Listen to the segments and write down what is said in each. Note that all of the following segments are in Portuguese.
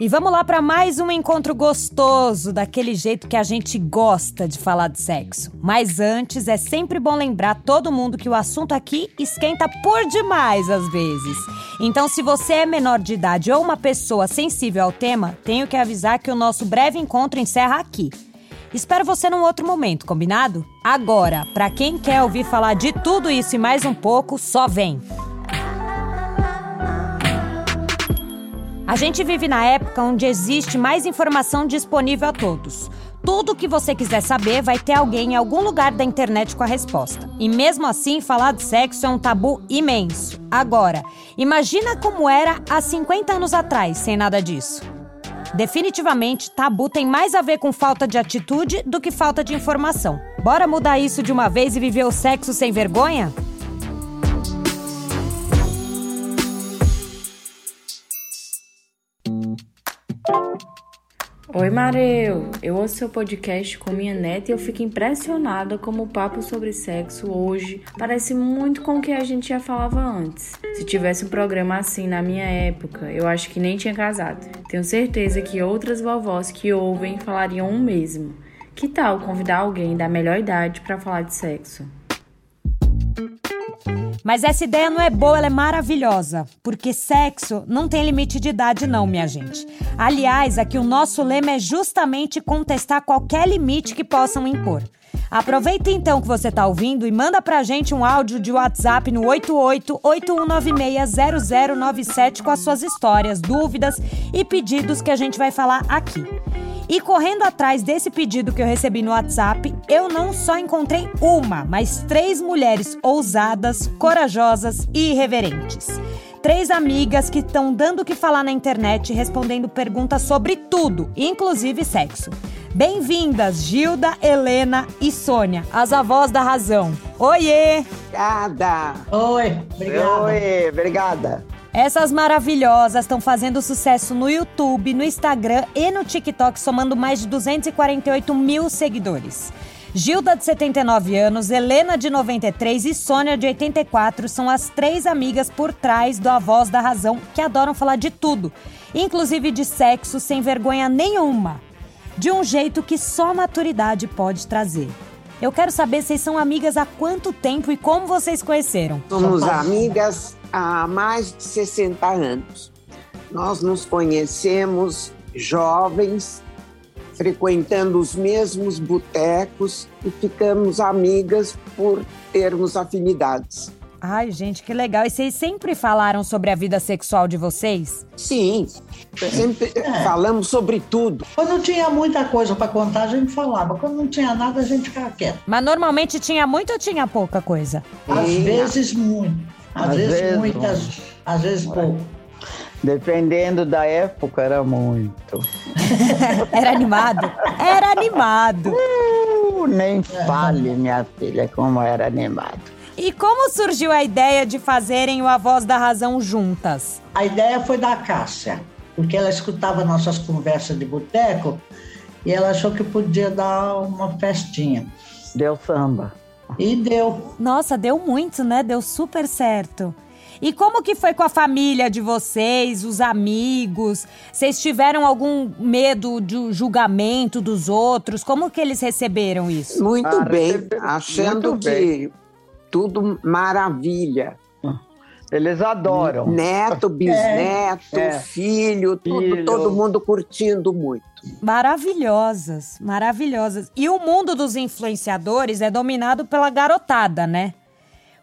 E vamos lá para mais um encontro gostoso, daquele jeito que a gente gosta de falar de sexo. Mas antes, é sempre bom lembrar todo mundo que o assunto aqui esquenta por demais às vezes. Então, se você é menor de idade ou uma pessoa sensível ao tema, tenho que avisar que o nosso breve encontro encerra aqui. Espero você num outro momento, combinado? Agora, para quem quer ouvir falar de tudo isso e mais um pouco, só vem. A gente vive na época onde existe mais informação disponível a todos. Tudo que você quiser saber vai ter alguém em algum lugar da internet com a resposta. E mesmo assim, falar de sexo é um tabu imenso. Agora, imagina como era há 50 anos atrás, sem nada disso. Definitivamente, tabu tem mais a ver com falta de atitude do que falta de informação. Bora mudar isso de uma vez e viver o sexo sem vergonha? Oi, Mareu! Eu ouço seu podcast com minha neta e eu fico impressionada como o papo sobre sexo hoje parece muito com o que a gente já falava antes. Se tivesse um programa assim na minha época, eu acho que nem tinha casado. Tenho certeza que outras vovós que ouvem falariam o mesmo. Que tal convidar alguém da melhor idade para falar de sexo? Mas essa ideia não é boa, ela é maravilhosa. Porque sexo não tem limite de idade, não, minha gente. Aliás, aqui o nosso lema é justamente contestar qualquer limite que possam impor. Aproveita então que você está ouvindo e manda pra gente um áudio de WhatsApp no 8881960097 com as suas histórias, dúvidas e pedidos que a gente vai falar aqui. E correndo atrás desse pedido que eu recebi no WhatsApp, eu não só encontrei uma, mas três mulheres ousadas, corajosas e irreverentes. Três amigas que estão dando o que falar na internet respondendo perguntas sobre tudo, inclusive sexo. Bem-vindas, Gilda, Helena e Sônia, as avós da razão. Oiê! Obrigada! Oi, obrigada. Oi, obrigada. Essas maravilhosas estão fazendo sucesso no YouTube, no Instagram e no TikTok, somando mais de 248 mil seguidores. Gilda, de 79 anos, Helena, de 93 e Sônia, de 84, são as três amigas por trás do A Voz da Razão que adoram falar de tudo, inclusive de sexo, sem vergonha nenhuma. De um jeito que só maturidade pode trazer. Eu quero saber se vocês são amigas há quanto tempo e como vocês conheceram. Somos amigas há mais de 60 anos. Nós nos conhecemos jovens, frequentando os mesmos botecos e ficamos amigas por termos afinidades. Ai, gente, que legal. E vocês sempre falaram sobre a vida sexual de vocês? Sim, sempre é. falamos sobre tudo. Quando tinha muita coisa para contar, a gente falava. Quando não tinha nada, a gente ficava quieto. Mas normalmente tinha muito ou tinha pouca coisa? Às vezes muito. Às, às vezes, vezes muitas, às vezes pouco. Dependendo da época, era muito. era animado? Era animado. Uh, nem fale, minha filha, como era animado. E como surgiu a ideia de fazerem o A Voz da Razão juntas? A ideia foi da Cássia, porque ela escutava nossas conversas de boteco e ela achou que podia dar uma festinha. Deu samba. E deu. Nossa, deu muito, né? Deu super certo. E como que foi com a família de vocês, os amigos? Vocês tiveram algum medo de julgamento dos outros? Como que eles receberam isso? Muito ah, bem, achando muito que bem. tudo maravilha. Eles adoram. Neto, é. bisneto, é. filho, tudo, filho. todo mundo curtindo muito. Maravilhosas, maravilhosas. E o mundo dos influenciadores é dominado pela garotada, né?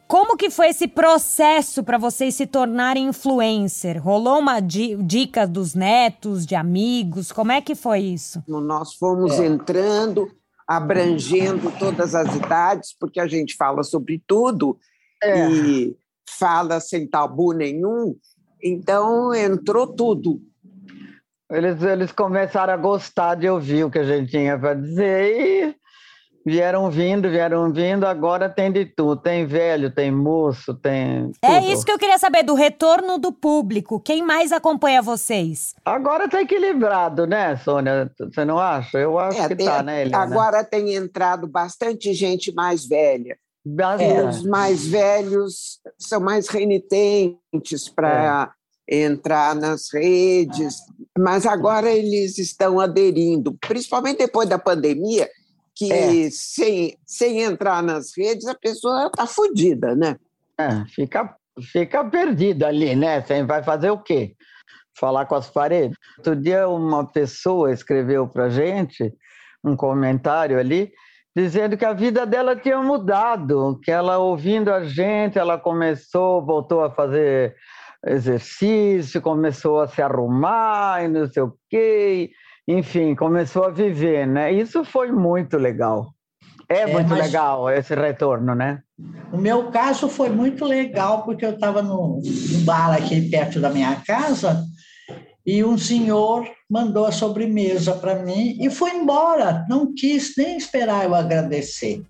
Como que foi esse processo para vocês se tornarem influencer? Rolou uma dica dos netos, de amigos? Como é que foi isso? Nós fomos é. entrando, abrangendo todas as idades, porque a gente fala sobre tudo é. e fala sem tabu nenhum. Então entrou tudo. Eles, eles começaram a gostar de ouvir o que a gente tinha para dizer e Vieram vindo, vieram vindo, agora tem de tudo. Tem velho, tem moço, tem. É tudo. É isso que eu queria saber, do retorno do público. Quem mais acompanha vocês? Agora tá equilibrado, né, Sônia? Você não acha? Eu acho é, que tem, tá, né, Helena? Agora tem entrado bastante gente mais velha. É. Os mais velhos são mais renitentes para entrar nas redes, mas agora eles estão aderindo, principalmente depois da pandemia, que é. sem, sem entrar nas redes a pessoa está fodida, né? É, fica, fica perdida ali, né? Você vai fazer o quê? Falar com as paredes. Outro dia uma pessoa escreveu para gente um comentário ali dizendo que a vida dela tinha mudado, que ela ouvindo a gente, ela começou, voltou a fazer exercício, começou a se arrumar e não sei o quê, enfim, começou a viver, né? Isso foi muito legal. É, é muito legal esse retorno, né? O meu caso foi muito legal, porque eu estava no, no bar aqui perto da minha casa e um senhor mandou a sobremesa para mim e foi embora. Não quis nem esperar eu agradecer.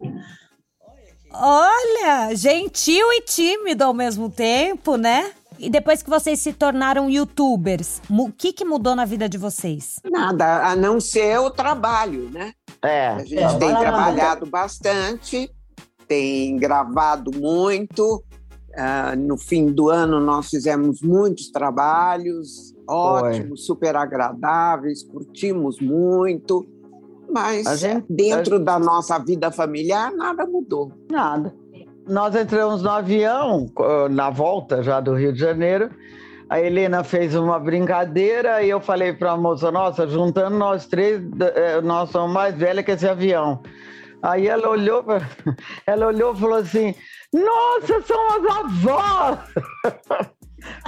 Olha, gentil e tímido ao mesmo tempo, né? E depois que vocês se tornaram youtubers, o que, que mudou na vida de vocês? Nada, a não ser o trabalho, né? É. A gente é, tem trabalhado bastante, tem gravado muito. Uh, no fim do ano, nós fizemos muitos trabalhos ótimos, super agradáveis, curtimos muito. Mas gente, dentro gente... da nossa vida familiar, nada mudou. Nada. Nós entramos no avião, na volta já do Rio de Janeiro. A Helena fez uma brincadeira e eu falei para a moça: Nossa, juntando nós três, eh, nós somos mais velhas que esse avião. Aí ela olhou, ela olhou e falou assim: Nossa, são as avós!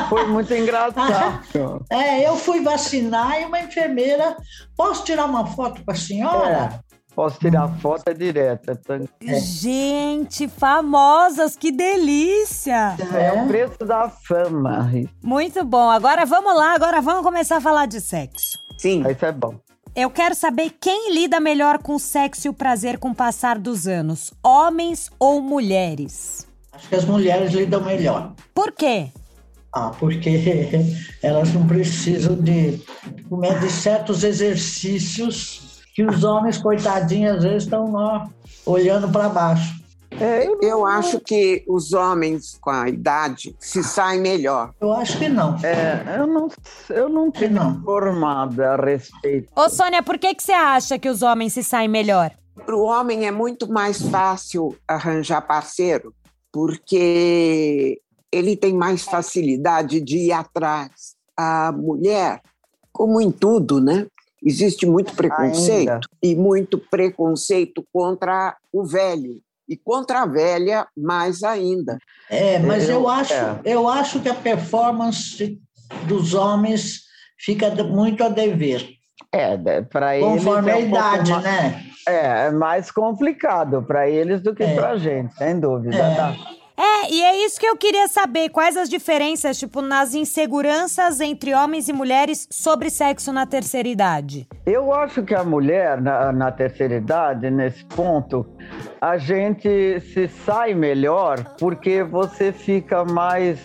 Foi muito engraçado. É, eu fui vacinar e uma enfermeira. Posso tirar uma foto com a senhora? É. Posso tirar foto é direta. É. Gente, famosas, que delícia! É o preço da fama. Muito bom. Agora vamos lá, agora vamos começar a falar de sexo. Sim. Isso é bom. Eu quero saber quem lida melhor com o sexo e o prazer com o passar dos anos, homens ou mulheres? Acho que as mulheres lidam melhor. Por quê? Ah, porque elas não precisam de comer de certos exercícios que os homens, coitadinhos, às vezes estão lá olhando para baixo. É, eu acho que os homens com a idade se saem melhor. Eu acho que não. É, eu não, eu não tenho não. informada a respeito. Ô, Sônia, por que, que você acha que os homens se saem melhor? Para o homem é muito mais fácil arranjar parceiro, porque ele tem mais facilidade de ir atrás. A mulher, como em tudo, né? Existe muito preconceito Ainda. e muito preconceito contra o velho e contra a velha mais ainda. É, mas eu, eu acho, é. eu acho que a performance dos homens fica muito a dever. É, para eles. Conforme é um a idade, mais, né? É, é mais complicado para eles do que é. para a gente, sem dúvida. É. Tá? É, e é isso que eu queria saber. Quais as diferenças, tipo, nas inseguranças entre homens e mulheres sobre sexo na terceira idade? Eu acho que a mulher, na, na terceira idade, nesse ponto, a gente se sai melhor porque você fica mais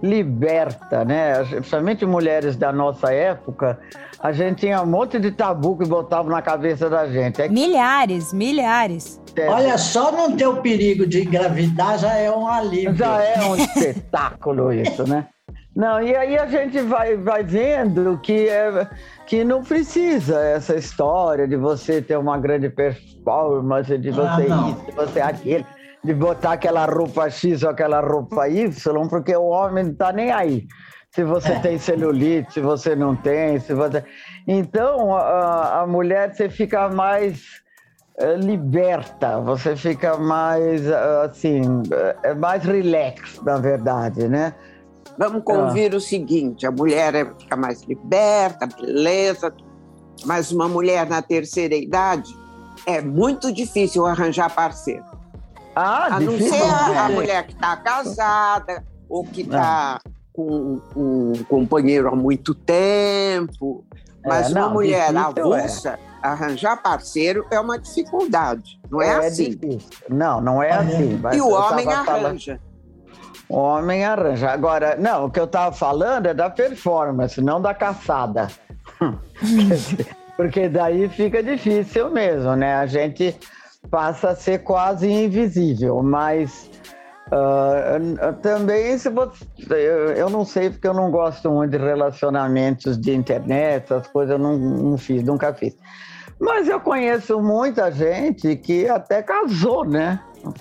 liberta, né? Principalmente mulheres da nossa época, a gente tinha um monte de tabu que botava na cabeça da gente. É... Milhares, milhares. Olha, só não ter o perigo de engravidar já é um alívio. Já é um espetáculo isso, né? Não, e aí a gente vai, vai vendo que, é, que não precisa essa história de você ter uma grande performance, de você ah, isso, de você aquilo, de botar aquela roupa X ou aquela roupa Y, porque o homem não tá nem aí. Se você é. tem celulite, se você não tem, se você. Então, a, a mulher você fica mais eh, liberta, você fica mais eh, assim, é mais relax, na verdade, né? Vamos convir ah. o seguinte: a mulher é, fica mais liberta, beleza, mas uma mulher na terceira idade é muito difícil arranjar parceiro. Ah, a não ser a, a mulher que está casada ou que está ah. Com um companheiro há muito tempo. Mas é, não, uma mulher é. avulsa, é arranjar parceiro é uma dificuldade, não é, é assim? Difícil. Não, não é assim. E o homem arranja. O homem arranja. Agora, não, o que eu estava falando é da performance, não da caçada. Porque daí fica difícil mesmo, né? A gente passa a ser quase invisível, mas Uh, também, se você, eu não sei porque eu não gosto muito de relacionamentos de internet, essas coisas eu não, não fiz, nunca fiz. Mas eu conheço muita gente que até casou, né?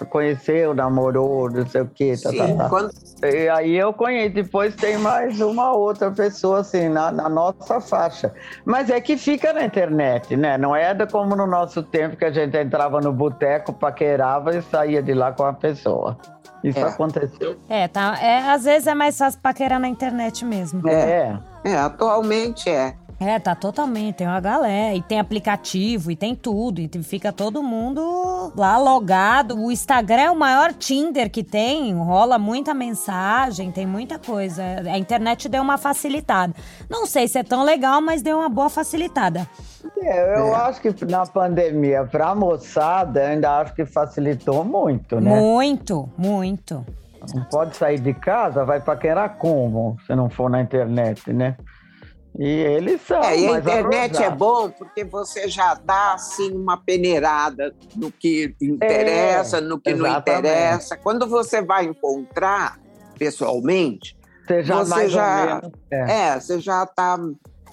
Conheceu, namorou, não sei o quê. Tá, tá, tá. Quando... E aí eu conheço. Depois tem mais uma outra pessoa, assim, na, na, nossa faixa. Mas é que fica na internet, né? Não é como no nosso tempo que a gente entrava no boteco, paquerava e saía de lá com a pessoa. Isso é. aconteceu. É, tá. É, às vezes é mais fácil paquerar na internet mesmo. É. É, atualmente é. É, tá totalmente. Tem uma galera, e tem aplicativo, e tem tudo. E fica todo mundo lá logado. O Instagram é o maior Tinder que tem, rola muita mensagem, tem muita coisa. A internet deu uma facilitada. Não sei se é tão legal, mas deu uma boa facilitada. É, eu é. acho que na pandemia, pra moçada, ainda acho que facilitou muito, né? Muito, muito. Não pode sair de casa, vai paquerar como, se não for na internet, né? E eles são. É, e a internet é bom porque você já dá assim uma peneirada no que interessa, é, no que exatamente. não interessa. Quando você vai encontrar pessoalmente, você já você já, é. é, você já está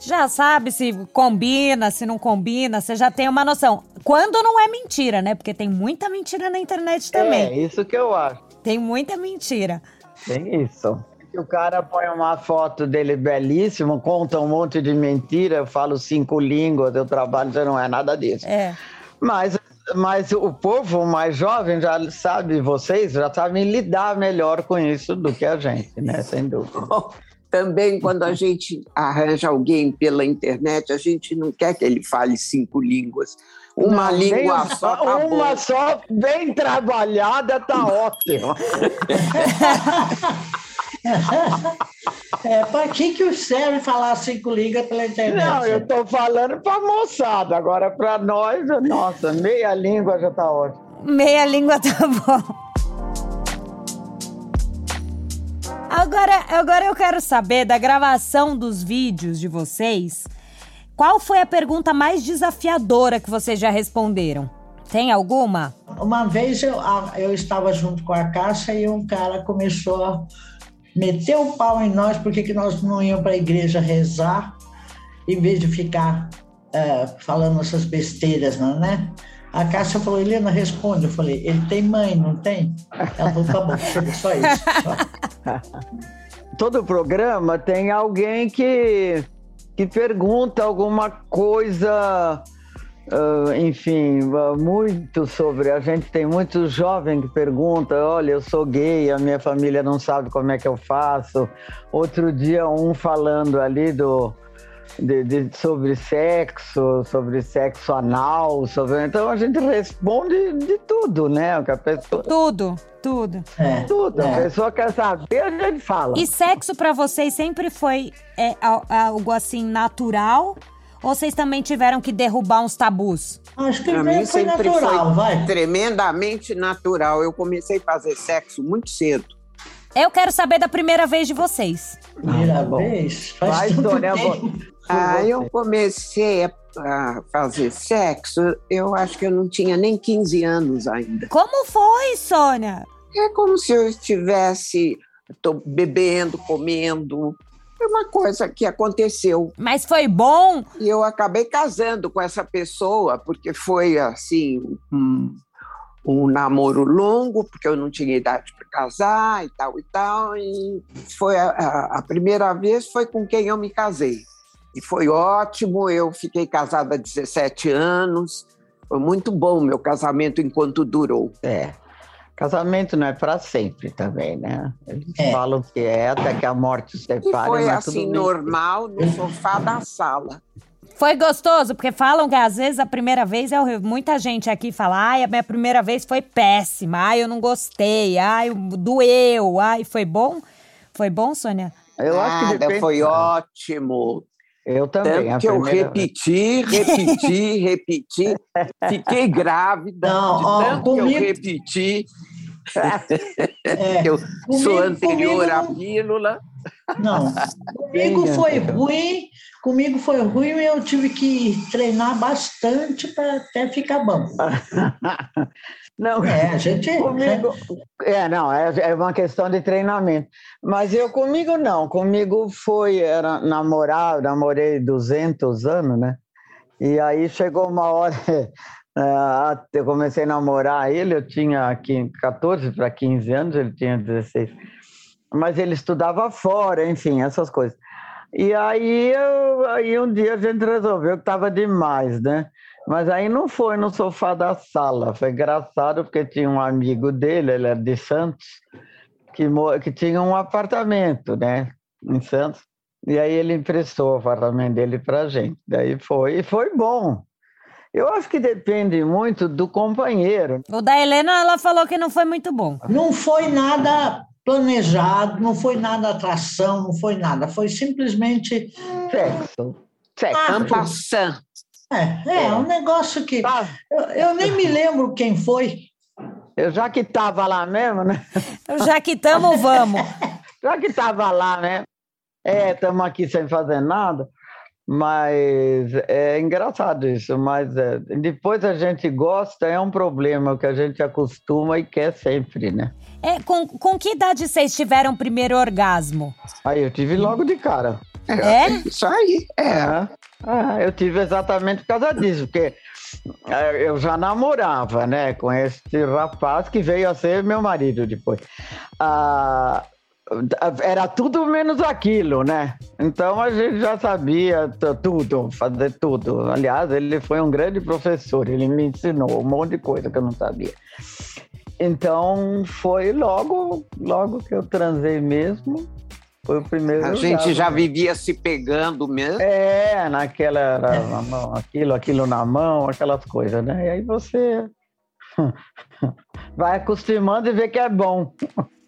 já sabe se combina, se não combina, você já tem uma noção. Quando não é mentira, né? Porque tem muita mentira na internet também. É, isso que eu acho. Tem muita mentira. Tem isso que o cara põe uma foto dele belíssimo, conta um monte de mentira, eu falo cinco línguas, eu trabalho, já não é nada disso. É. Mas, mas o povo mais jovem já sabe, vocês já sabem lidar melhor com isso do que a gente, né? Sem dúvida. Também, quando a gente arranja alguém pela internet, a gente não quer que ele fale cinco línguas. Uma não, língua só. Tá uma bom. só, bem trabalhada, tá ótimo. É, para que, que serve falar cinco línguas pela internet? Não, eu estou falando para moçada. Agora, para nós, nossa, meia língua já está ótimo. Meia língua tá bom. Agora, agora eu quero saber da gravação dos vídeos de vocês. Qual foi a pergunta mais desafiadora que vocês já responderam? Tem alguma? Uma vez eu, eu estava junto com a Cássia e um cara começou a meteu o pau em nós porque que nós não íamos para a igreja rezar em vez de ficar uh, falando essas besteiras, não, né? A Cássia falou, Helena, responde. Eu falei, ele tem mãe, não tem? Ela falou, tá bom, só isso. Só. Todo programa tem alguém que, que pergunta alguma coisa Uh, enfim, muito sobre. A gente tem muito jovem que pergunta: olha, eu sou gay, a minha família não sabe como é que eu faço. Outro dia, um falando ali do. De, de, sobre sexo, sobre sexo anal, sobre... então a gente responde de tudo, né? O que a pessoa... Tudo, tudo. É, tudo. É. A pessoa quer saber, a gente fala. E sexo para vocês sempre foi é, algo assim natural ou vocês também tiveram que derrubar uns tabus? Acho que pra mim foi natural, foi vai. Tremendamente natural. Eu comecei a fazer sexo muito cedo. Eu quero saber da primeira vez de vocês. Primeira ah, vez? Faz Vai, Sônia. Ah, eu comecei a fazer sexo, eu acho que eu não tinha nem 15 anos ainda. Como foi, Sônia? É como se eu estivesse bebendo, comendo, foi uma coisa que aconteceu. Mas foi bom? E eu acabei casando com essa pessoa, porque foi assim. Um, um namoro longo, porque eu não tinha idade para casar e tal e tal. E foi a, a, a, primeira vez foi com quem eu me casei. E foi ótimo, eu fiquei casada há 17 anos. Foi muito bom meu casamento enquanto durou. É. Casamento não é para sempre também, né? Eles é. falam que é até que a morte separe. E foi assim, normal, no sofá da sala. Foi gostoso, porque falam que às vezes a primeira vez é horrível. Muita gente aqui fala, ai, a minha primeira vez foi péssima, ai, eu não gostei, ai, doeu, ai, foi bom? Foi bom, Sônia? Eu Nada, acho que depende... foi ótimo. Eu também. Tanto que eu repeti, repeti, repeti. Fiquei grávida. Não, de ó, tanto comigo... que eu repeti. É, eu comigo, sou anterior à pílula. Não, comigo foi ruim, comigo foi ruim e eu tive que treinar bastante para até ficar bom. Não, é, a gente. Comigo, é, não, é, é uma questão de treinamento. Mas eu comigo não, comigo foi, era namorar, eu namorei 200 anos, né? E aí chegou uma hora, é, eu comecei a namorar ele, eu tinha 14 para 15 anos, ele tinha 16. Mas ele estudava fora, enfim, essas coisas. E aí, eu, aí um dia a gente resolveu que estava demais, né? Mas aí não foi no sofá da sala. Foi engraçado porque tinha um amigo dele, ele é de Santos, que, que tinha um apartamento, né, em Santos. E aí ele emprestou o apartamento dele para gente. Daí foi, e foi bom. Eu acho que depende muito do companheiro. O da Helena, ela falou que não foi muito bom. Não foi nada planejado, não foi nada atração, não foi nada. Foi simplesmente. Sexo. Sexo. Ah, é, é, é, um negócio que. Ah. Eu, eu, nem me lembro quem foi. Eu já que estava lá mesmo, né? Já que estamos, vamos. já que estava lá, né? É, estamos aqui sem fazer nada. Mas é engraçado isso, mas é, depois a gente gosta, é um problema que a gente acostuma e quer sempre, né? É, com, com que idade vocês tiveram o primeiro orgasmo? Aí eu tive logo de cara. É? é? Isso aí, é. Ah, eu tive exatamente por causa disso, porque é, eu já namorava, né, com esse rapaz que veio a ser meu marido depois. Ah, era tudo menos aquilo, né? Então a gente já sabia tudo, fazer tudo. Aliás, ele foi um grande professor, ele me ensinou um monte de coisa que eu não sabia. Então foi logo, logo que eu transei mesmo. Foi o primeiro. A gente já vivia se pegando mesmo. É, naquela na mão, aquilo, aquilo na mão, aquelas coisas, né? E aí você vai acostumando e vê que é bom.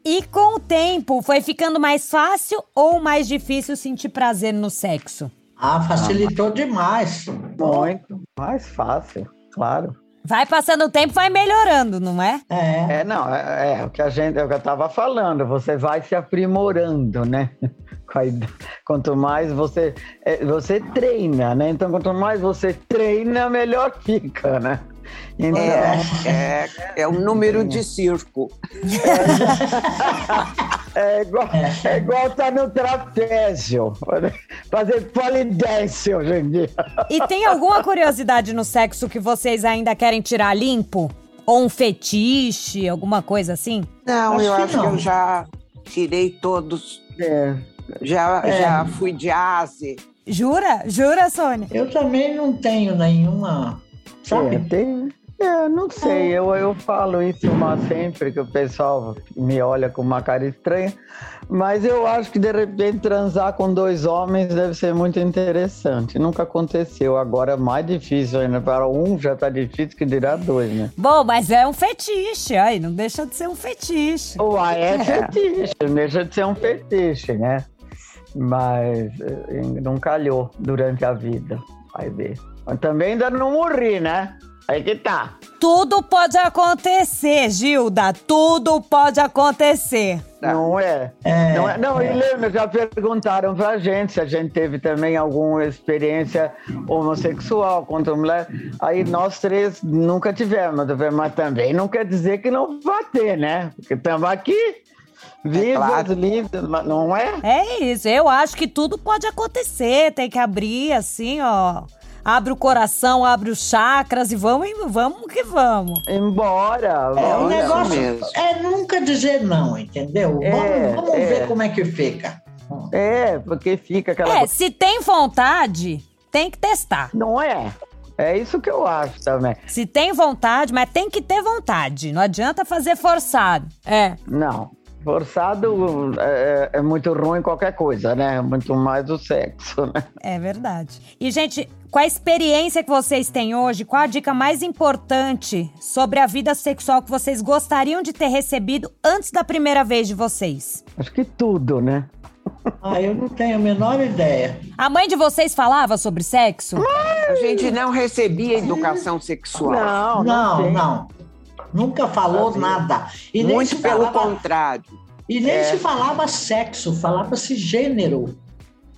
E com o tempo, foi ficando mais fácil ou mais difícil sentir prazer no sexo? Ah, facilitou demais. Muito mais fácil, claro. Vai passando o tempo, vai melhorando, não é? É, é não, é, é, o que a gente, é o que eu estava falando, você vai se aprimorando, né? Quanto mais você, é, você treina, né? Então, quanto mais você treina, melhor fica, né? Então, é, é, é um número de circo. É, é igual, é igual tá no trapézio. Fazer polidense hoje em dia. E tem alguma curiosidade no sexo que vocês ainda querem tirar limpo? Ou um fetiche, alguma coisa assim? Não, acho eu que acho não. que eu já tirei todos. É. Já, é. já fui de ase. Jura? Jura, Sônia? Eu também não tenho nenhuma Sabe? É, tem, é, não sei, eu, eu falo isso uma sempre que o pessoal me olha com uma cara estranha, mas eu acho que de repente transar com dois homens deve ser muito interessante. Nunca aconteceu, agora é mais difícil ainda. Para um já tá difícil que dirá dois, né? Bom, mas é um fetiche, aí não deixa de ser um fetiche. Uai, é, é. fetiche, não deixa de ser um fetiche, né? Mas eh, não calhou durante a vida, vai ver. Mas também ainda não morri, né? Aí que tá. Tudo pode acontecer, Gilda. Tudo pode acontecer. Não é? é não, é, não é. e lembra, já perguntaram pra gente se a gente teve também alguma experiência homossexual contra mulher. Aí nós três nunca tivemos, mas também não quer dizer que não vai ter, né? Porque estamos aqui. Vivas, é claro. lindas, não é? É isso, eu acho que tudo pode acontecer, tem que abrir assim, ó abre o coração, abre os chakras e vamos, vamos que vamos. Embora. É, o negócio mesmo. é nunca dizer não, entendeu? É, vamos, vamos é. ver como é que fica. É, porque fica aquela. É, se tem vontade, tem que testar. Não é? É isso que eu acho também. Se tem vontade, mas tem que ter vontade. Não adianta fazer forçado. É. Não. Forçado é, é, muito ruim qualquer coisa, né? Muito mais o sexo, né? É verdade. E, gente, com a experiência que vocês têm hoje, qual a dica mais importante sobre a vida sexual que vocês gostariam de ter recebido antes da primeira vez de vocês? Acho que tudo, né? Ah, eu não tenho a menor ideia. A mãe de vocês falava sobre sexo? A gente não recebia educação sexual. Não, não, não. não. Nunca falou Tá nada. E Muito pelo falava, contrário. E nem é. se falava sexo, falava-se gênero.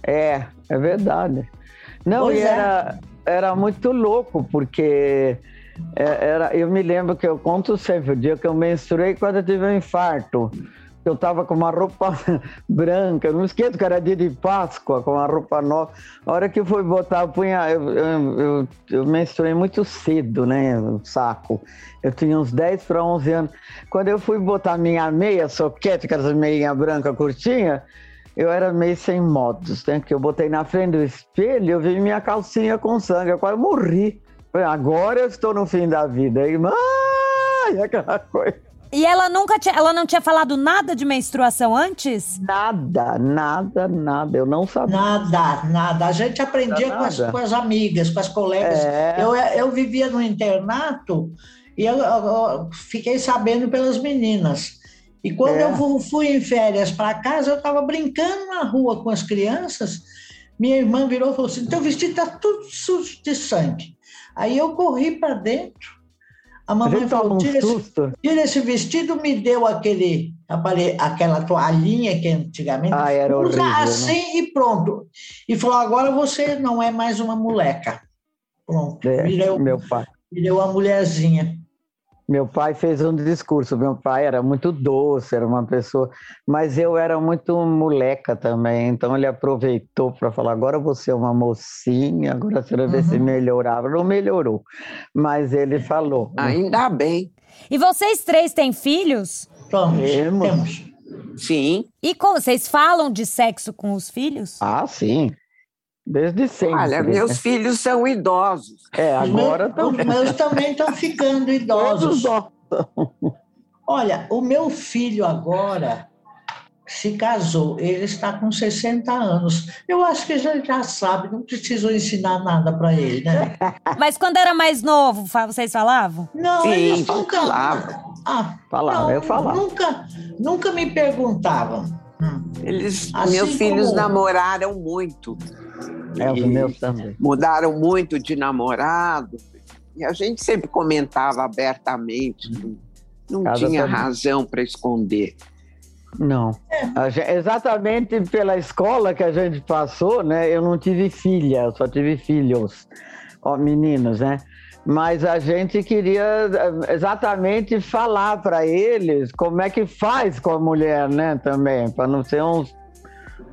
É, é verdade. Não, pois e é. era, era muito louco, porque é, era, eu me lembro que eu conto sempre o dia que eu menstruei quando eu tive um infarto eu estava com uma roupa branca, não esqueço que era dia de Páscoa, com uma roupa nova. A hora que eu fui botar, eu, punha, eu, eu, eu, eu menstruei muito cedo, né, o saco. Eu tinha uns 10 para 11 anos. Quando eu fui botar minha meia soquete, aquelas meinha branca curtinha, eu era meio sem modos, né? Que eu botei na frente do espelho, eu vi minha calcinha com sangue, eu quase morri. Agora eu estou no fim da vida. E, ai, aquela coisa. E ela nunca tinha, ela não tinha falado nada de menstruação antes? Nada, nada, nada. Eu não sabia. Nada, nada. A gente aprendia com as, com as, amigas, com as colegas. É... Eu, eu vivia no internato e eu, eu, fiquei sabendo pelas meninas. E quando é. eu fui em férias para casa, eu estava brincando na rua com as crianças. Minha irmã virou e falou assim: teu vestido está tudo sujo de sangue. Aí eu corri para dentro a mamãe falou: tira, esse, tira esse vestido, me deu aquele, aquela toalhinha que antigamente ah, era usa horrível, né? assim né? e pronto. E falou: agora você não é mais uma moleca. Pronto. É, virei, meu pai. Virei uma mulherzinha. Meu pai fez um discurso. Meu pai era muito doce, era uma pessoa, mas eu era muito moleca também. Então ele aproveitou para falar: agora você é uma mocinha, agora você vai ver uhum. se melhorava. Não melhorou, mas ele falou. Né? Ainda bem. E vocês três têm filhos? Temos. Temos. Sim. E como, vocês falam de sexo com os filhos? Ah, sim. Desde sempre. Olha, meus né? filhos são idosos. É, agora também. Os meus também estão ficando idosos. Olha, o meu filho agora se casou, ele está com 60 anos. Eu acho que já, já sabe, não preciso ensinar nada para ele, né? Mas quando era mais novo, vocês falavam? Não, Sim, eles nunca. Falavam. Ah, falava, eu falava. Nunca, nunca me perguntavam. Eles, assim meus filhos como... namoraram muito. É, os meus também. Mudaram muito de namorado. E a gente sempre comentava abertamente, não, não tinha família. razão para esconder. Não. É. exatamente pela escola que a gente passou, né? Eu não tive filha, eu só tive filhos, ó, meninos, né? Mas a gente queria eh, exatamente falar para eles como é que faz com a mulher, né? Também, para não ser uns,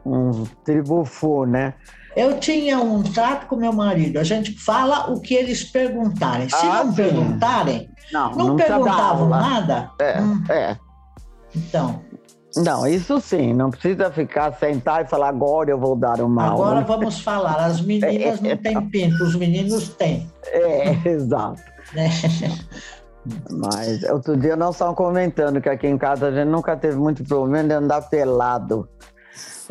uns tribufô, né? Eu tinha um trato com meu marido. A gente fala o que eles perguntarem. Se ah, não sim. perguntarem, não, não perguntavam nada. É, hum. é. Então. Não, isso sim, não precisa ficar sentar e falar agora eu vou dar uma Agora né? vamos falar, as meninas não têm pinto, os meninos têm. É, exato. É. Mas outro dia nós estávamos comentando que aqui em casa a gente nunca teve muito problema de andar pelado.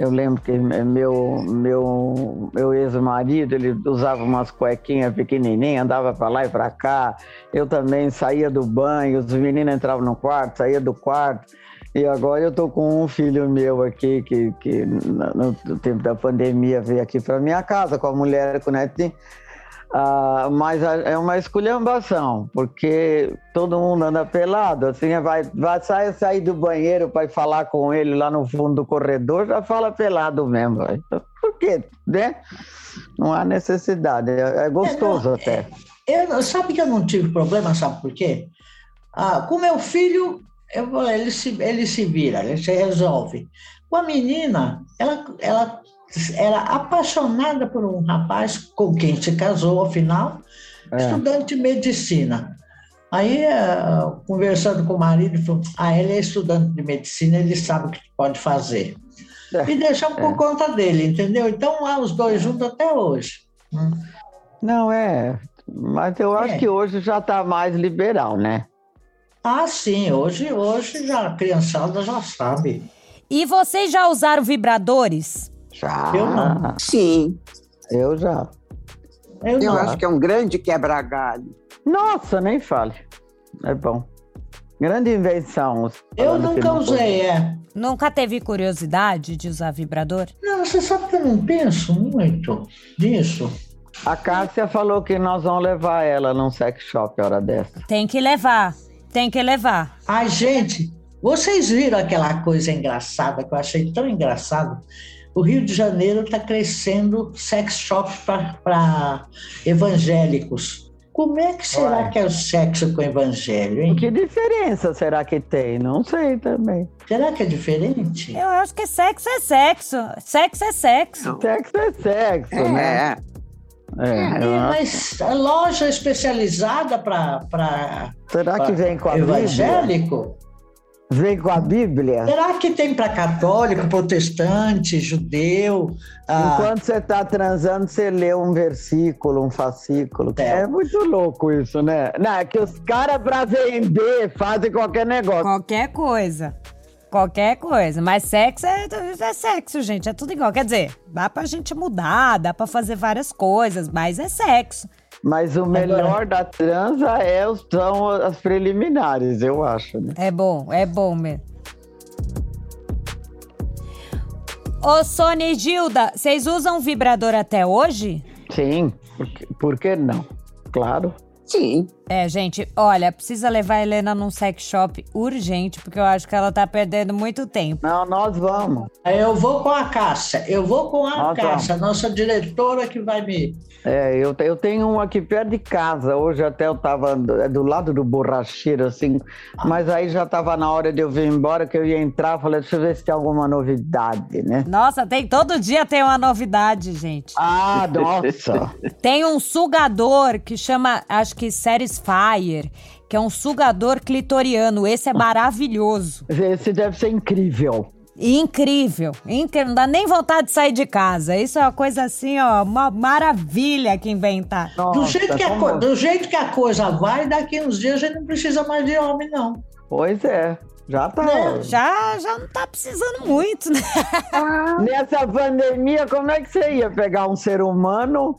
Eu lembro que meu, meu, meu ex-marido, ele usava umas cuequinhas pequenininhas, andava para lá e para cá. Eu também saía do banho, os meninos entravam no quarto, saía do quarto. E agora eu tô com um filho meu aqui que, que no, no tempo da pandemia veio aqui para minha casa com a mulher, com o netinho. Ah, mas é uma esculhambação, porque todo mundo anda pelado, assim, vai, vai sair, sair do banheiro para falar com ele lá no fundo do corredor, já fala pelado mesmo. Por quê? Né? Não há necessidade, é, é gostoso é, não, até. É, eu, sabe que eu não tive problema, sabe por quê? Ah, com meu filho, eu, ele, se, ele se vira, ele se resolve. Com a menina, ela, ela era apaixonada por um rapaz com quem se casou, afinal, é. estudante de medicina. Aí, eh, conversando com o marido, falou: Ah, ele é estudante de medicina, ele sabe o que pode fazer. É. E deixamos por é. conta dele, entendeu? Então, lá os dois juntos até hoje. Hum. Não, é. Mas eu acho é. que hoje já está mais liberal, né? Ah, sim, hoje, hoje já, a criançada já sabe. E vocês já usaram vibradores? Já. Eu não. Sim. Eu já. Eu, eu acho que é um grande quebra-galho. Nossa, nem fale. É bom. Grande invenção. Eu nunca usei, é. Nunca teve curiosidade de usar vibrador? Não, você sabe que eu não penso muito nisso. A Cássia falou que nós vamos levar ela num sex shop a hora dessa. Tem que levar. Tem que levar. Ai, gente, vocês viram aquela coisa engraçada que eu achei tão engraçado? O Rio de Janeiro está crescendo sex shop para evangélicos. Como é que será Ué. que é o sexo com o evangelho, hein? Que diferença será que tem? Não sei também. Será que é diferente? Eu acho que sexo é sexo. Sexo é sexo. Sexo é sexo, é. né? É, é mas a loja especializada para. Será pra que vem com a evangélico? Bíblia? Vem com a Bíblia? Será que tem para católico, protestante, judeu? Ah... Enquanto você está transando, você lê um versículo, um fascículo. É. é muito louco isso, né? Não, é que os caras, para vender, fazem qualquer negócio. Qualquer coisa. Qualquer coisa. Mas sexo é, é sexo, gente. É tudo igual. Quer dizer, dá pra gente mudar, dá pra fazer várias coisas, mas é sexo. Mas o melhor Agora... da transa é, são as preliminares, eu acho. Né? É bom, é bom mesmo. Ô, Sônia e Gilda, vocês usam vibrador até hoje? Sim, por que, por que não? Claro. Sim. É, gente, olha, precisa levar a Helena num sex shop urgente, porque eu acho que ela tá perdendo muito tempo. Não, nós vamos. Eu vou com a Cássia, eu vou com a nós Cássia, vamos. nossa diretora que vai me. É, eu, eu tenho um aqui perto de casa. Hoje até eu tava do, é do lado do borracheiro, assim, mas aí já tava na hora de eu vir embora, que eu ia entrar, falei, deixa eu ver se tem alguma novidade, né? Nossa, tem todo dia tem uma novidade, gente. Ah, nossa! tem um sugador que chama, acho que Satisfyer, que é um sugador clitoriano. Esse é maravilhoso. Esse deve ser incrível. Incrível, incrível, não dá nem vontade de sair de casa. Isso é uma coisa assim, ó, uma maravilha que inventar. Nossa, do, jeito que a, do jeito que a coisa vai, daqui uns dias a gente não precisa mais de homem, não. Pois é. Já tá. Né? Já, já não tá precisando muito, né? Nessa pandemia, como é que você ia pegar um ser humano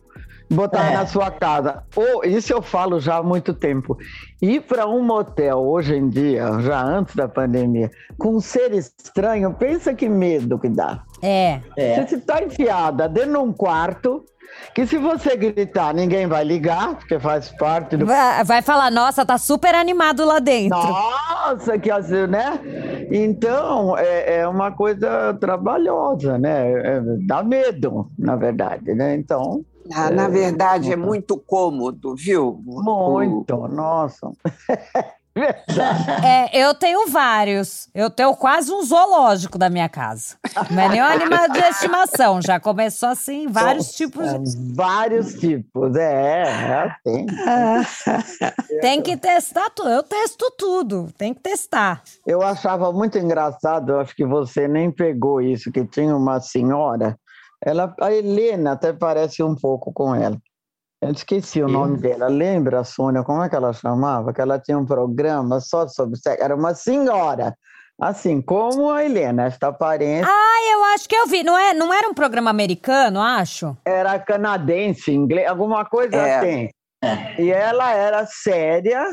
botar é. na sua casa. Ou, isso eu falo já há muito tempo. Ir para um motel hoje em dia, já antes da pandemia, com um ser estranho, pensa que medo que dá. É. é. Você está enfiada dentro de um quarto. Que se você gritar, ninguém vai ligar, porque faz parte do. Vai, vai falar, nossa, tá super animado lá dentro. Nossa, que assim, né? Então, é, é uma coisa trabalhosa, né? É, dá medo, na verdade, né? Então, ah, na verdade, é muito cômodo, viu? Muito, nossa. É, eu tenho vários. Eu tenho quase um zoológico da minha casa. Não é nem um animal de estimação. Já começou assim, vários tipos. De... Vários tipos, é, é tem. tem que testar tudo. Eu testo tudo, tem que testar. Eu achava muito engraçado, eu acho que você nem pegou isso, que tinha uma senhora ela, a Helena até parece um pouco com ela. Eu esqueci o nome dela. Lembra, Sônia, como é que ela chamava? Que ela tinha um programa só sobre sexo. Era uma senhora. Assim, como a Helena, esta aparência. Ah, eu acho que eu vi. Não, é, não era um programa americano, acho? Era canadense, inglês, alguma coisa é. assim. É. E ela era séria,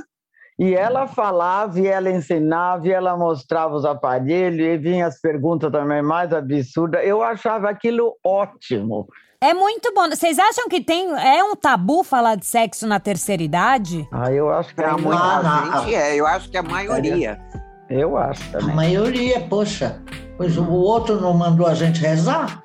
e ela falava, e ela ensinava, e ela mostrava os aparelhos, e vinha as perguntas também mais absurdas. Eu achava aquilo ótimo. É muito bom. Vocês acham que tem é um tabu falar de sexo na terceira idade? Ah, eu acho que é muita ah, gente é. Eu acho que a maioria. Eu acho também. A maioria, poxa. Pois o outro não mandou a gente rezar?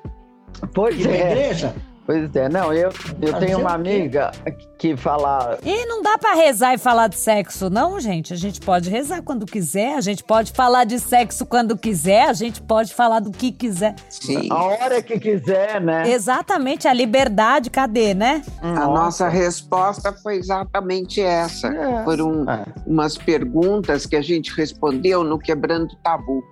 Pois Ir é. igreja? Pois é, não, eu, eu tenho uma amiga que fala. E não dá para rezar e falar de sexo, não, gente. A gente pode rezar quando quiser, a gente pode falar de sexo quando quiser, a gente pode falar do que quiser. Sim. A hora que quiser, né? Exatamente, a liberdade, cadê, né? A nossa, nossa resposta foi exatamente essa. É. Foram é. umas perguntas que a gente respondeu no Quebrando Tabu.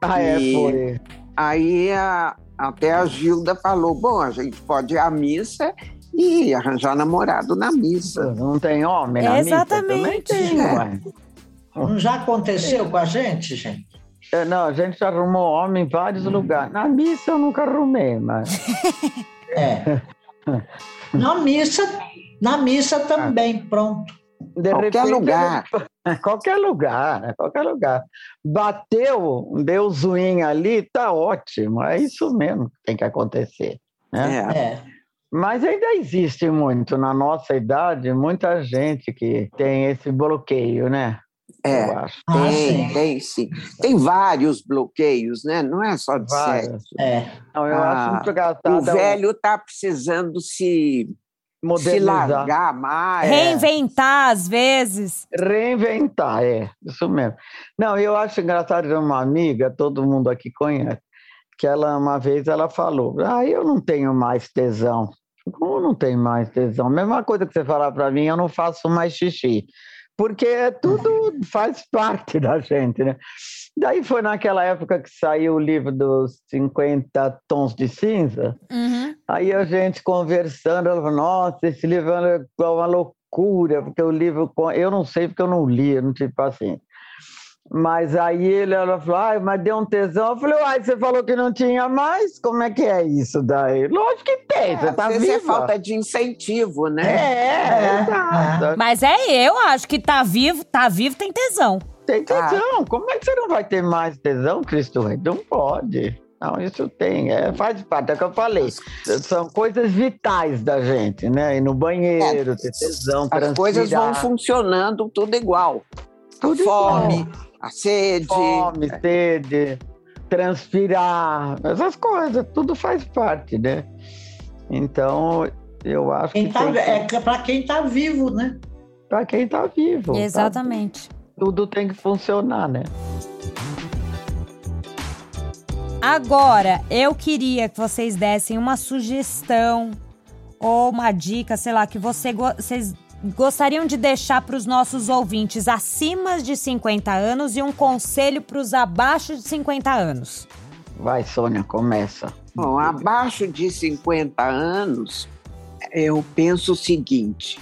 Ah, é, e... é, foi. Aí a, até a Gilda falou: bom, a gente pode ir à missa e arranjar namorado na missa. Não tem homem na Exatamente. missa? Exatamente. É. Não já aconteceu com a gente, gente? É, não, a gente arrumou homem em vários hum. lugares. Na missa eu nunca arrumei, mas. É. Na missa, na missa também, pronto. De qualquer repente, lugar. Qualquer lugar, né? qualquer lugar. Bateu, deu zoinha ali, tá ótimo. É isso mesmo que tem que acontecer. Né? É. é. Mas ainda existe muito, na nossa idade, muita gente que tem esse bloqueio, né? É, eu acho. Ah, tem, sim. tem sim. Tem vários bloqueios, né? Não é só de Várias. sexo. É. Não, eu Ah, acho muito engraçado. O velho está precisando se, se modernizar. largar mais. Reinventar às vezes. Reinventar, é, isso mesmo. Não, eu acho engraçado de uma amiga, todo mundo aqui conhece, que ela uma vez ela falou: Ah, eu não tenho mais tesão. Como não tem mais tesão? Mesma coisa que você falar para mim, eu não faço mais xixi. Porque é tudo faz parte da gente, né? Daí foi naquela época que saiu o livro dos 50 tons de cinza. Uhum. Aí a gente conversando, ela falou, nossa, esse livro é uma loucura, porque o livro, eu não sei porque eu não li, eu não tive paciência. Mas aí ele, ela falou, ai, mas deu um tesão. Eu falei, uai, você falou que não tinha mais? Como é que é isso daí? Lógico que tem, você tá Às vezes é viva. falta de incentivo, né? É, É, exato. Mas é, eu acho que tá vivo, tá vivo, tem tesão. Tem tesão. Como é que você não vai ter mais tesão, Cristo Rei? Não pode. Não, isso tem, é, faz parte, é o que eu falei. São coisas vitais da gente, né? Ir no banheiro, ter tesão, As coisas vão funcionando tudo igual. Tudo a fome, igual. a sede. Fome, sede, transpirar, essas coisas, tudo faz parte, né? Então, eu acho Quem que tá, tem que- é para quem tá vivo, né? pra quem tá vivo. tá? Exatamente. Tudo tem que funcionar, né? Agora, eu queria que vocês dessem uma sugestão ou uma dica, sei lá, que você go- vocês gostariam de deixar para os nossos ouvintes acima de 50 anos e um conselho para os abaixo de 50 anos. Vai, Sônia, começa. Bom, abaixo de 50 anos, eu penso o seguinte: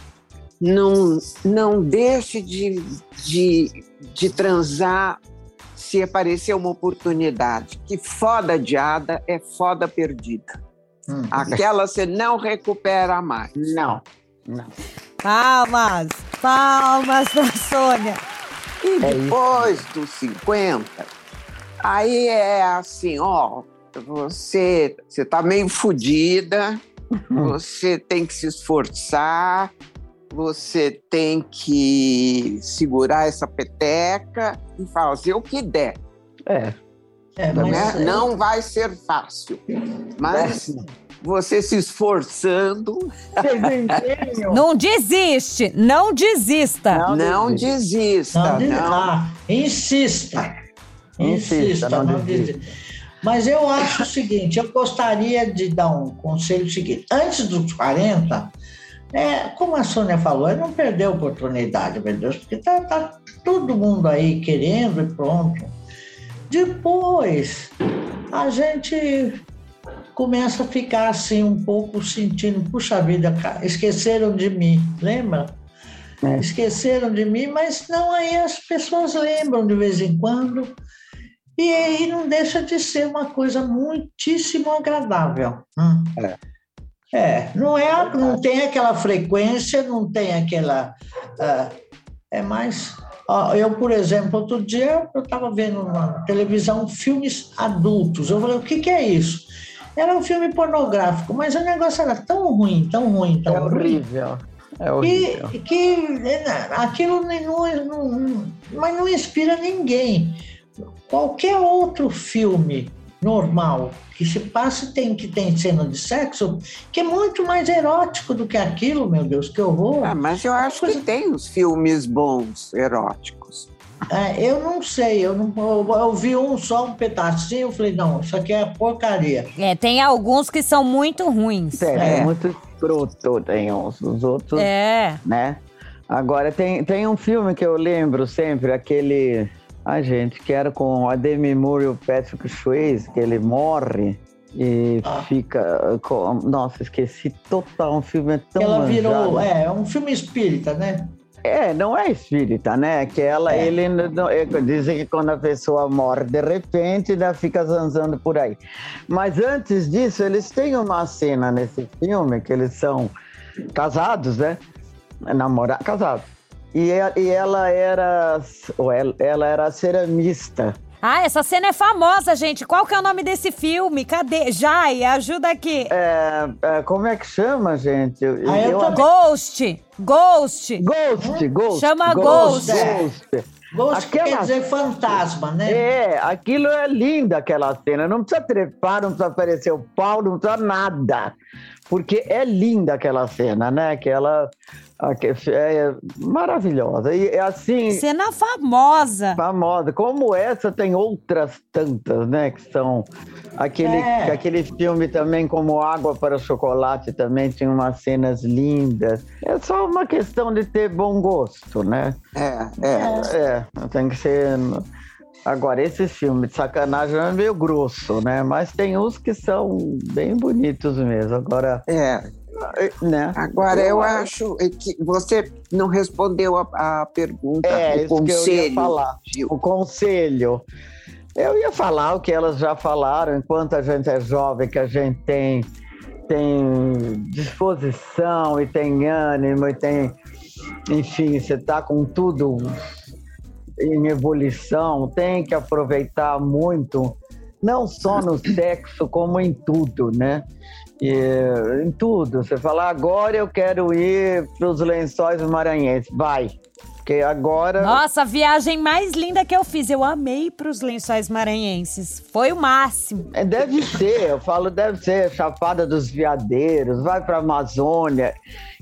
não, não deixe de, de, de transar se aparecer uma oportunidade. Que foda adiada é foda perdida. Hum. Aquela você não recupera mais. Não, não. Palmas! Palmas pra Sônia! E É depois dos 50, aí é assim, ó, você você tá meio fodida, você tem que se esforçar, você tem que segurar essa peteca e fazer o que der. É, É, mas, né? é, Não vai ser fácil, mas você se esforçando? Não desiste! Não desista! Não não desiste. desista, não, diz- não. ah, insista. Insista, Insista, não não desista. desista. Mas eu acho o seguinte, eu gostaria de dar um conselho seguinte. Antes dos 40, é, como a Sônia falou, é não perder a oportunidade, meu Deus, porque tá, tá todo mundo aí querendo e pronto. Depois, a gente começa a ficar assim um pouco sentindo, puxa vida, esqueceram de mim, lembra? É. Esqueceram de mim, mas não aí as pessoas lembram de vez em quando. E aí não deixa de ser uma coisa muitíssimo agradável. Hum. É, não é, não tem aquela frequência, não tem aquela, ah, é mais. ó, eu, por exemplo, outro dia eu estava vendo na televisão filmes adultos. Eu falei, o que, que é isso? Era um filme pornográfico, mas o negócio era tão ruim, tão ruim, tão É ruim. horrível. É horrível. Que, que né, aquilo não, não- mas não inspira ninguém. Qualquer outro filme normal que se passe tem que tem cena de sexo, que é muito mais erótico do que aquilo, meu Deus, que horror. Ah, mas eu acho que tem os filmes bons, eróticos. É, eu não sei, eu, não, eu, eu vi um só, um pedacinho, eu falei, não, isso aqui é porcaria. É, tem alguns que são muito ruins. É, É. muito escroto, tem uns. Os outros, É. né? Agora, tem, tem um filme que eu lembro sempre, aquele... A gente, que era com a Demi Moore e o Patrick Swayze, que ele morre e Ah. fica com... Nossa, esqueci total, um filme é tão Ela virou, manjado. é, é um filme espírita, né? É, não é espírita, né? Que ela, É. ele, é, dizem que quando a pessoa morre de repente, ainda fica zanzando por aí. Mas antes disso, eles têm uma cena nesse filme que eles são casados, né? Namorados, casados. E, e- e ela era, ou ela, ela era ceramista. Ah, essa cena é famosa, gente. Qual que é o nome desse filme? Cadê? Jai, ajuda aqui. É, é, como é que chama, gente? Eu- Ah, eu eu- também. Ghost! Ghost! Ghost, Ghost. Chama Ghost. Ghost. Ghost. Ghost aquela... quer dizer fantasma, né? É, aquilo é linda aquela cena. Não precisa trepar, não precisa aparecer o pau, não precisa nada. Porque é linda aquela cena, né? Que ela é maravilhosa. E assim. Cena famosa. Famosa. Como essa, tem outras tantas, né? Que são. Aquele, é. aquele filme também, como Água para o Chocolate, também tinha umas cenas lindas. É só uma questão de ter bom gosto, né? É, é. É, tem que ser. Agora, esse filme de sacanagem é meio grosso, né? Mas tem uns que são bem bonitos mesmo. Agora. É, né? Agora, eu, eu acho que você não respondeu a, a pergunta. É, o conselho. Que eu ia falar. Gil. O conselho. Eu ia falar o que elas já falaram, enquanto a gente é jovem, que a gente tem, tem disposição e tem ânimo e tem. Enfim, você está com tudo em ebulição, tem que aproveitar muito, não só no sexo, como em tudo, né? E, em tudo. Você fala, agora eu quero ir para os lençóis maranhenses. Vai. Porque agora. Nossa, a viagem mais linda que eu fiz. Eu amei para os lençóis maranhenses. Foi o máximo. É, deve ser, eu falo, deve ser Chapada dos Veadeiros, vai para a Amazônia.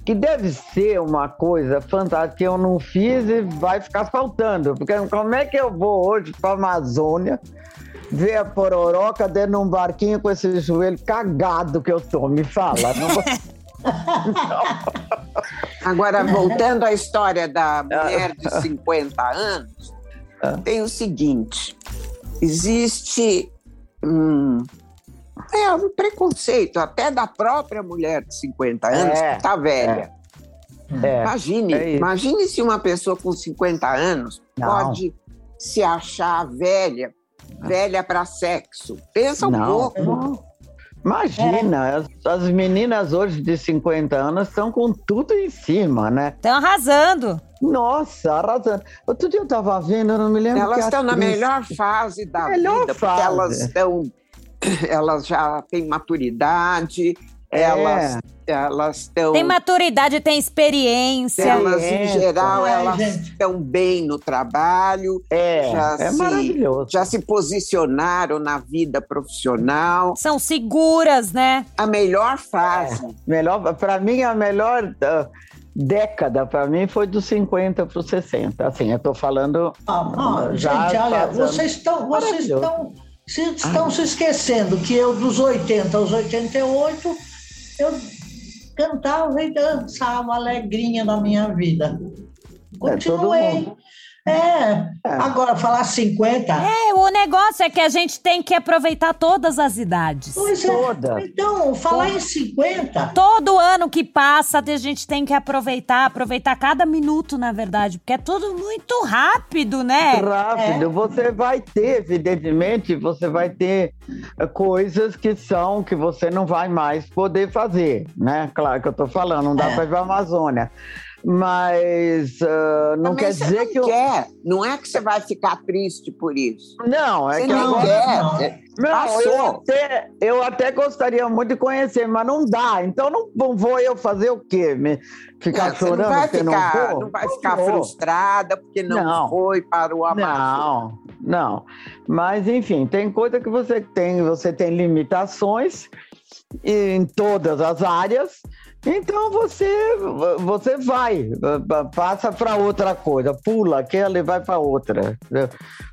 Que deve ser uma coisa fantástica que eu não fiz e vai ficar faltando. Porque como é que eu vou hoje para Amazônia? Ver a pororoca dentro de um barquinho com esse joelho cagado que eu tô. Me fala. Não... Agora, voltando à história da mulher de 50 anos, ah. tem o seguinte: existe um, é, um preconceito até da própria mulher de 50 anos é, que está velha. É, é, imagine, é imagine se uma pessoa com 50 anos Não. pode se achar velha velha para sexo. Pensa um não, pouco. Não. Imagina, é. as, as, meninas hoje de 50 anos estão com tudo em cima, né? Estão arrasando. Nossa, arrasando. Outro dia eu estava vendo, eu não me lembro. Elas estão na melhor fase da melhor vida, fase. porque elas estão. Elas já têm maturidade, elas é. elas estão tem maturidade tem experiência. Elas em geral Ai, elas estão bem no trabalho é já é se, maravilhoso. já se posicionaram na vida profissional. São seguras né? A melhor fase. É. melhor para mim a melhor uh, década para mim foi dos 50 para os 60 assim eu tô falando ah, ah, já gente olha vocês estão vocês estão se estão ah. se esquecendo que eu dos 80 aos 88 eu cantava e dançava alegrinha na minha vida. É, Continuei. É, é, agora falar 50. É, o negócio é que a gente tem que aproveitar todas as idades. Pois é. Toda. Então, falar em 50. Todo ano que passa, a gente tem que aproveitar, aproveitar cada minuto, na verdade, porque é tudo muito rápido, né? Rápido. É. Você vai ter, evidentemente, você vai ter eh, coisas que são que você não vai mais poder fazer, né? Claro que eu tô falando, não dá é. para ir para a Amazônia mas uh, não quer dizer não que eu... quer. Não é que você vai ficar triste por isso. Não, é você que não agora... quer. Não, é, não eu, até, eu até gostaria muito de conhecer, mas não dá. Então não, vou eu fazer o quê? Me, ficar chorando não vai ficar, não, não vai ficar frustrada porque não, não, foi para o Amazon. Não, não. Mas enfim, tem coisa que você tem, você tem limitações em todas as áreas então você você vai, passa para outra coisa, pula aquela e vai para outra.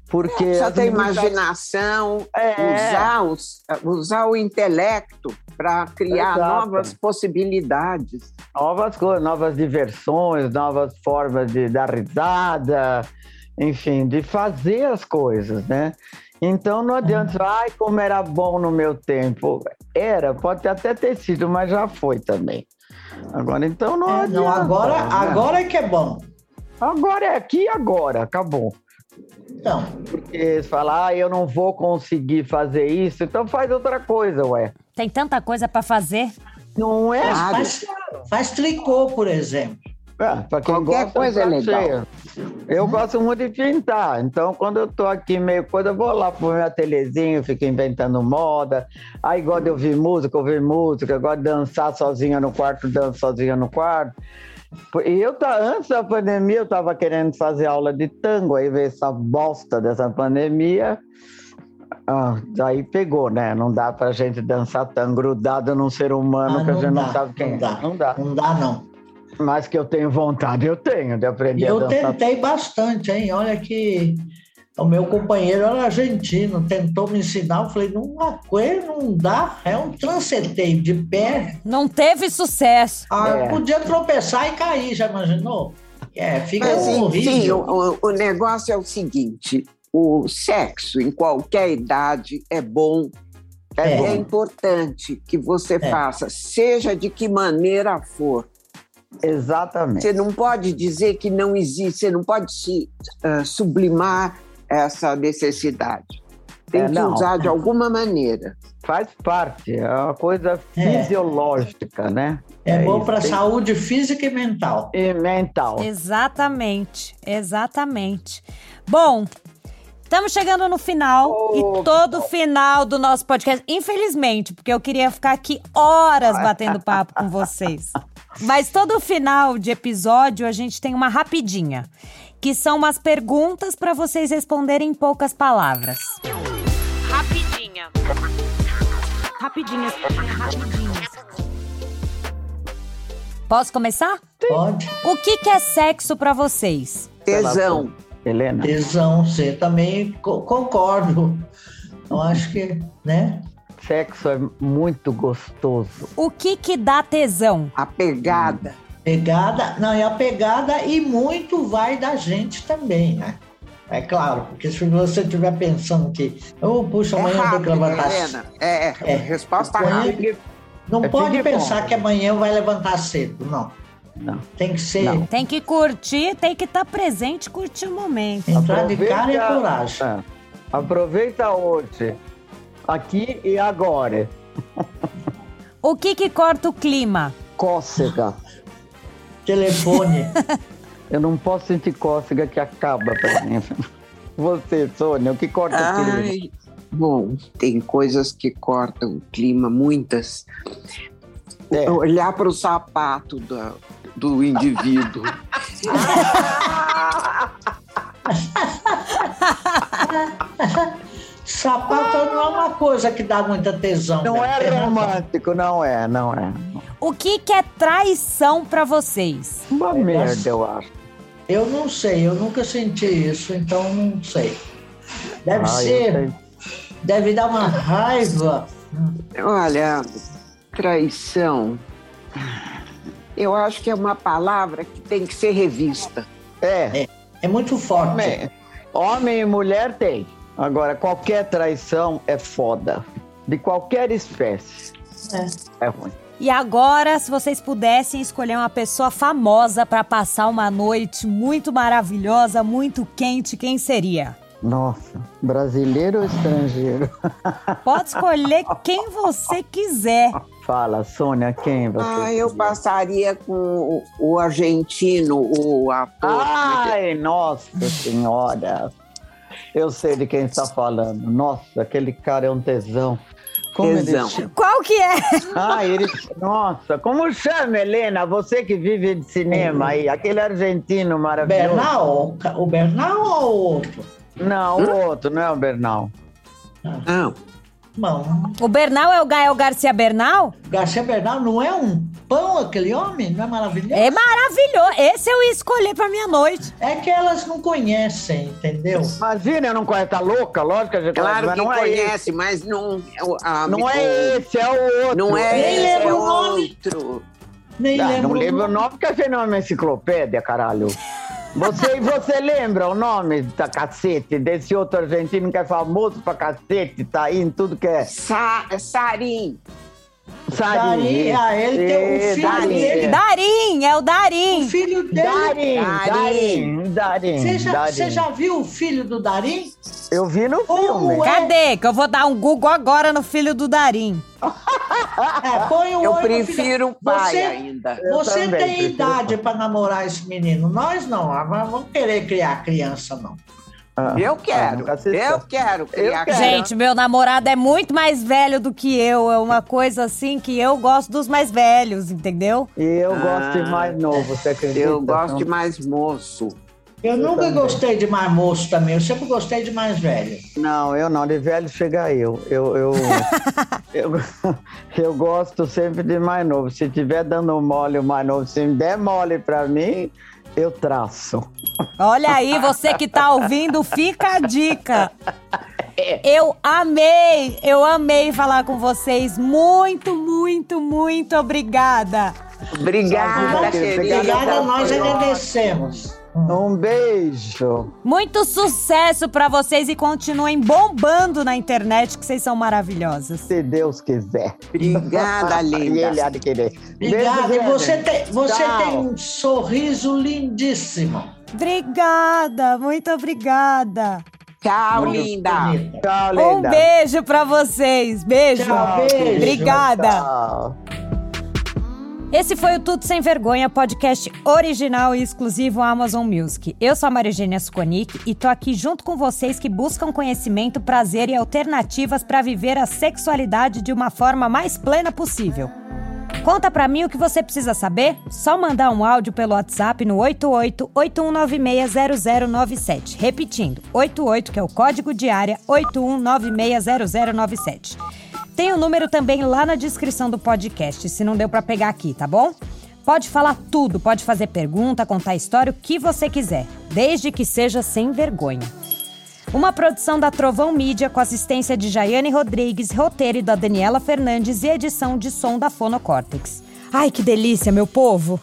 Porque é, só tem imaginação, é. usar, os, usar o intelecto para criar Exato. novas possibilidades. Novas coisas, novas diversões, novas formas de dar risada, enfim, de fazer as coisas, né? Então não adianta, ai, como era bom no meu tempo. Era, pode até ter sido, mas já foi também. Agora então não é, Não, agora, né? agora é que é bom. Agora é aqui e agora, acabou. Então. Porque falar, ah, eu não vou conseguir fazer isso, então faz outra coisa, ué. Tem tanta coisa para fazer. Não é? Faz, faz, tricô, por exemplo. É, para quem Qualquer gosta, coisa é legal. Cheio. Eu gosto muito de pintar, então quando eu tô aqui meio coisa, eu vou lá pro meu ateliêzinho, fico inventando moda. Aí gosto de ouvir música, ouvir música, gosto de dançar sozinha no quarto, danço sozinha no quarto. E eu tá, antes da pandemia, eu estava querendo fazer aula de tango, aí veio essa bosta dessa pandemia. Ah, daí pegou, né? Não dá pra gente dançar tango grudado num ser humano Ah, que a gente dá, não sabe quem não é. dá. Não dá. Não dá, não. Mas que eu tenho vontade, eu tenho de aprender E a eu dançar. tentei bastante, hein? Olha que o meu companheiro era argentino, tentou me ensinar. Eu falei, não aguento, não dá. É um tranceteio de pé. Não teve sucesso. Ah, É. Podia tropeçar e cair, já imaginou? É, fica Mas, enfim, horrível. o, o negócio é o seguinte: o sexo, em qualquer idade, é bom. É É, importante que você É. faça, seja de que maneira for. Exatamente. Você não pode dizer que não existe, você não pode se ah, sublimar essa necessidade. Tem É, que não. usar de alguma maneira. Faz parte, é uma coisa É. fisiológica, né? É, bom isso, para tem- saúde física e mental. E mental. Exatamente, exatamente. Bom, estamos chegando no final e todo final do nosso podcast, infelizmente, porque eu queria ficar aqui horas batendo papo com vocês. Mas todo final de episódio a gente tem uma rapidinha, que são umas perguntas para vocês responderem em poucas palavras. Rapidinha. Rapidinhas, rapidinhas. Posso começar? Pode. O que, que é sexo pra vocês? Tesão. Helena? Tesão, você também co- concordo. Eu acho que, né? Sexo é muito gostoso. O que que dá tesão? A pegada. Pegada, não, é a pegada e muito vai da gente também, né? É claro, porque se você estiver pensando que, oh, puxa, É amanhã eu tenho que rápido, levantar. Helena. É, É. resposta Amanhã- rápida. Não É pode pensar que amanhã vai levantar cedo, não. Não. Tem que ser Não. Tem que curtir, tem que estar presente e curtir o momento. entrar de cara e Aproveita- coragem. É. Aproveita hoje, aqui e agora. O que que corta o clima? Cócega. Telefone. Eu não posso sentir cócega que acaba pra mim. Você, Sônia, o que corta o clima? Ai, bom, tem coisas que cortam o clima, muitas. É. Olhar para o sapato da- do indivíduo. Sapato não é uma coisa que dá muita tesão. Não né? é romântico, não é, não é. O que que é traição pra vocês? Uma É, merda, eu acho. Eu não sei, eu nunca senti isso, então não sei. Deve Ah, ser, deve dar uma raiva. Olha, traição. Eu acho que é uma palavra que tem que ser revista. É, É muito forte. homem, homem e mulher tem. Agora, qualquer traição é foda. De qualquer espécie. É. É ruim. E agora, se vocês pudessem escolher uma pessoa famosa pra passar uma noite muito maravilhosa, muito quente, quem seria? Nossa, brasileiro ou estrangeiro? Pode escolher quem você quiser. Fala, Sônia, quem você Ah, eu passaria com o, o argentino, o ator. Ai, nossa senhora. Eu sei de quem está falando. Nossa, aquele cara é um tesão. Como ele Tesão. che- Qual que é? Ah, ele. Nossa, como chama, Helena? Você que vive de cinema aí, aquele argentino maravilhoso. Bernal? O Bernal ou o outro? Não, o outro, não é o Bernal. Não, Não. O Bernal é o Gael Garcia Bernal? Garcia Bernal não é um pão aquele homem? Não é maravilhoso? É maravilhoso. Esse eu ia escolher pra minha noite. É que elas não conhecem, entendeu? Imagina, eu não conheço, tá louca? Lógico que a gente claro que não é conhece, mas não é o a- Não o- é esse, é o outro. Não é Nem esse, é lembro o nome. outro. Nem Ah, lembro. não o lembro o nome. nome porque a gente não é uma enciclopédia, caralho. Você, você lembra o nome da cacete desse outro argentino que é famoso pra cacete, tá aí em tudo que é Sa Sarim. Darim, ah, ele tem o Ê, filho Darim. dele. Darim, é o O Darim. filho dele. Darim, Darim. Darim, Você já, você já viu o filho do Darim? Eu vi no filme. é? Cadê? Que eu vou dar um Google agora no filho do Darim. É, põe o Eu prefiro o pai Você- ainda. Você tem prefiro idade o para namorar esse menino. Nós não, nós vamos querer criar criança, não. Ah, eu quero, ah, eu quero criar. Eu Gente, meu namorado é muito mais velho do que eu. É uma coisa assim que eu gosto dos mais velhos, entendeu? E eu ah, gosto de mais novo, você acredita? Eu gosto de mais moço. Eu nunca também. gostei de mais moço também, eu sempre gostei de mais velho. Não, eu não, de velho chega eu. Eu, eu, eu, eu, gosto sempre de mais novo. Se tiver dando mole o mais novo, se me der mole pra mim, eu traço. Olha aí, você que tá ouvindo, fica a dica. Eu amei, eu amei falar com vocês. Muito, muito, muito obrigada. Obrigada, querida. Obrigada, nós agradecemos. Um beijo. Muito sucesso para vocês e continuem bombando na internet, que vocês são maravilhosas. Se Deus quiser. Obrigada, linda. e ele há de querer. Obrigada. E você tem, você tem um sorriso lindíssimo. Obrigada, muito obrigada. Tchau, linda. Tchau, linda. Um beijo para vocês. Beijo. Tchau, beijo. Obrigada. Tchau. Esse foi o Tudo Sem Vergonha, podcast original e exclusivo Amazon Music. Eu sou a Marigênia Suconic e tô aqui junto com vocês que buscam conhecimento, prazer e alternativas para viver a sexualidade de uma forma mais plena possível. Conta pra mim o que você precisa saber? Só mandar um áudio pelo WhatsApp no 88-8196-0097. Repetindo, 88 que é o código de área 81960097. Tem o número também lá na descrição do podcast, se não deu para pegar aqui, tá bom? Pode falar tudo, pode fazer pergunta, contar história, o que você quiser, desde que seja sem vergonha. Uma produção da Trovão Mídia com assistência de Jaiane Rodrigues, roteiro da Daniela Fernandes e edição de som da Fonocórtex. Ai, que delícia, meu povo!